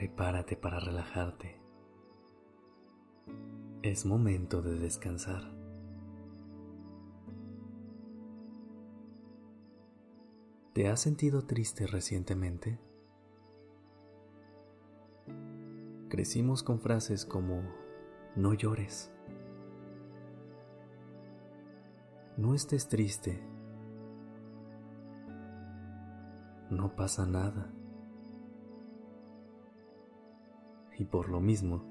Prepárate para relajarte. Es momento de descansar. ¿Te has sentido triste recientemente? Crecimos con frases como no llores, no estés triste, no pasa nada. Y por lo mismo,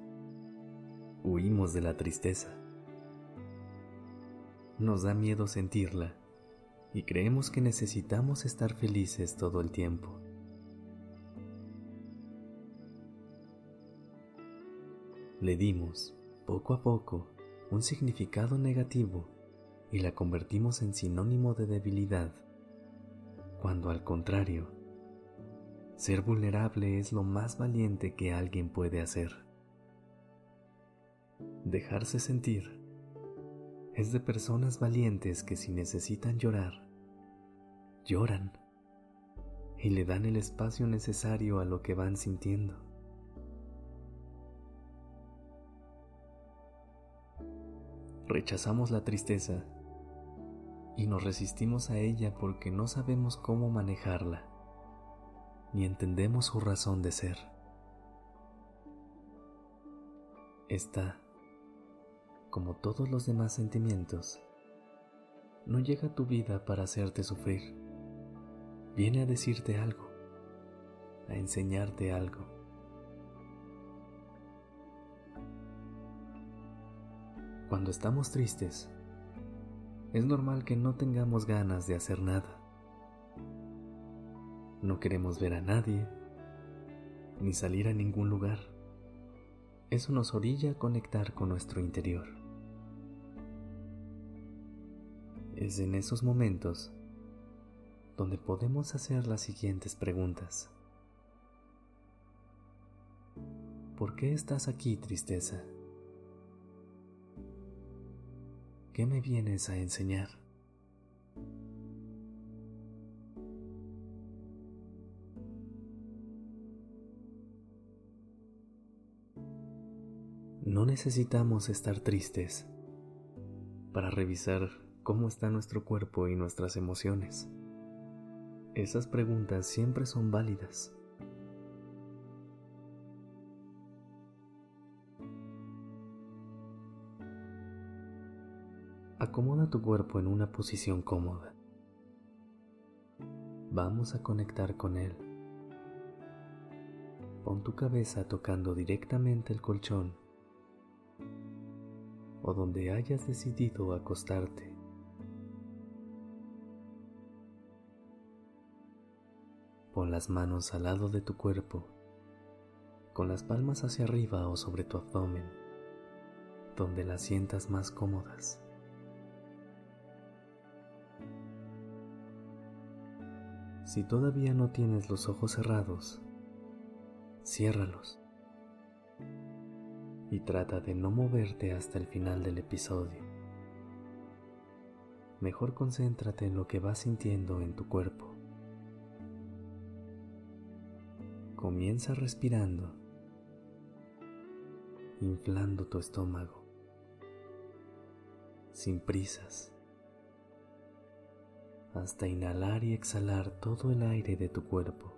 huimos de la tristeza. Nos da miedo sentirla y creemos que necesitamos estar felices todo el tiempo. Le dimos, poco a poco, un significado negativo y la convertimos en sinónimo de debilidad, cuando al contrario, ser vulnerable es lo más valiente que alguien puede hacer. Dejarse sentir es de personas valientes que si necesitan llorar, lloran y le dan el espacio necesario a lo que van sintiendo. Rechazamos la tristeza y nos resistimos a ella porque no sabemos cómo manejarla, ni entendemos su razón de ser. Está como todos los demás sentimientos, no llega a tu vida para hacerte sufrir. Viene a decirte algo, a enseñarte algo. Cuando estamos tristes, es normal que no tengamos ganas de hacer nada. No queremos ver a nadie, ni salir a ningún lugar. Eso nos orilla a conectar con nuestro interior. Es en esos momentos donde podemos hacer las siguientes preguntas. ¿Por qué estás aquí, tristeza? ¿Qué me vienes a enseñar? No necesitamos estar tristes para revisar cómo está nuestro cuerpo y nuestras emociones. Esas preguntas siempre son válidas. Acomoda tu cuerpo en una posición cómoda. Vamos a conectar con él. Pon tu cabeza tocando directamente el colchón o donde hayas decidido acostarte. Pon las manos al lado de tu cuerpo, con las palmas hacia arriba o sobre tu abdomen, donde las sientas más cómodas. Si todavía no tienes los ojos cerrados, ciérralos y trata de no moverte hasta el final del episodio. Mejor concéntrate en lo que vas sintiendo en tu cuerpo. Comienza respirando, inflando tu estómago, sin prisas, hasta inhalar y exhalar todo el aire de tu cuerpo.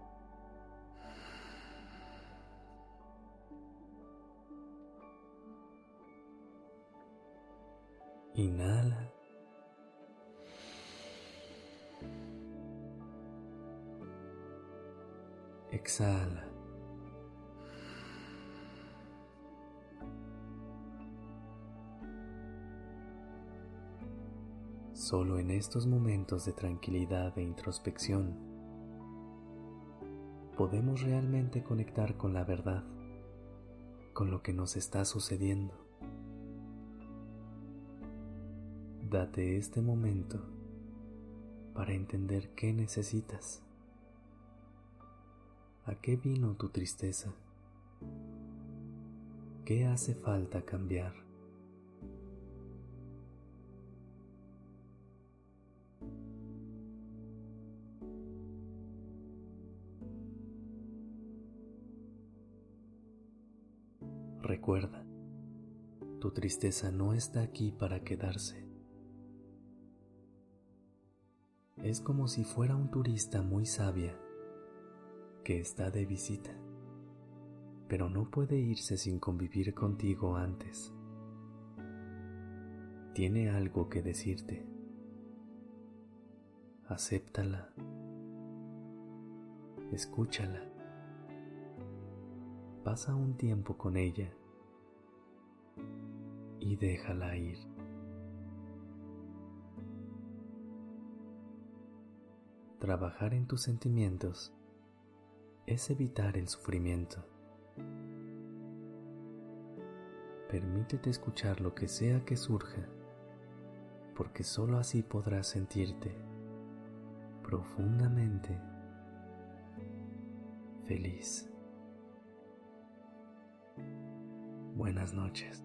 Inhala. Exhala. Solo en estos momentos de tranquilidad e introspección podemos realmente conectar con la verdad, con lo que nos está sucediendo. Date este momento para entender qué necesitas. ¿A qué vino tu tristeza? ¿Qué hace falta cambiar? Recuerda, tu tristeza no está aquí para quedarse. Es como si fuera un turista muy sabia que está de visita, pero no puede irse sin convivir contigo antes. Tiene algo que decirte. Acéptala. Escúchala pasa un tiempo con ella y déjala ir. Trabajar en tus sentimientos es evitar el sufrimiento. Permítete escuchar lo que sea que surja, porque sólo así podrás sentirte profundamente feliz. Buenas noches.